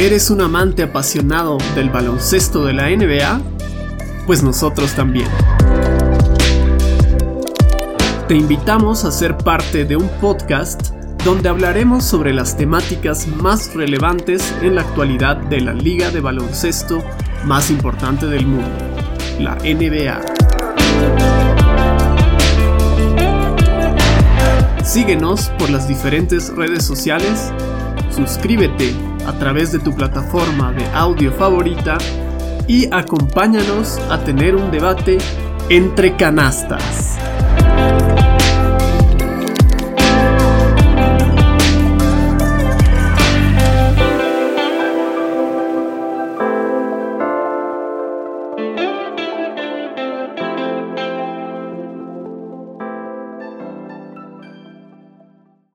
¿Eres un amante apasionado del baloncesto de la NBA? Pues nosotros también. Te invitamos a ser parte de un podcast donde hablaremos sobre las temáticas más relevantes en la actualidad de la liga de baloncesto más importante del mundo, la NBA. Síguenos por las diferentes redes sociales, suscríbete a través de tu plataforma de audio favorita y acompáñanos a tener un debate entre canastas.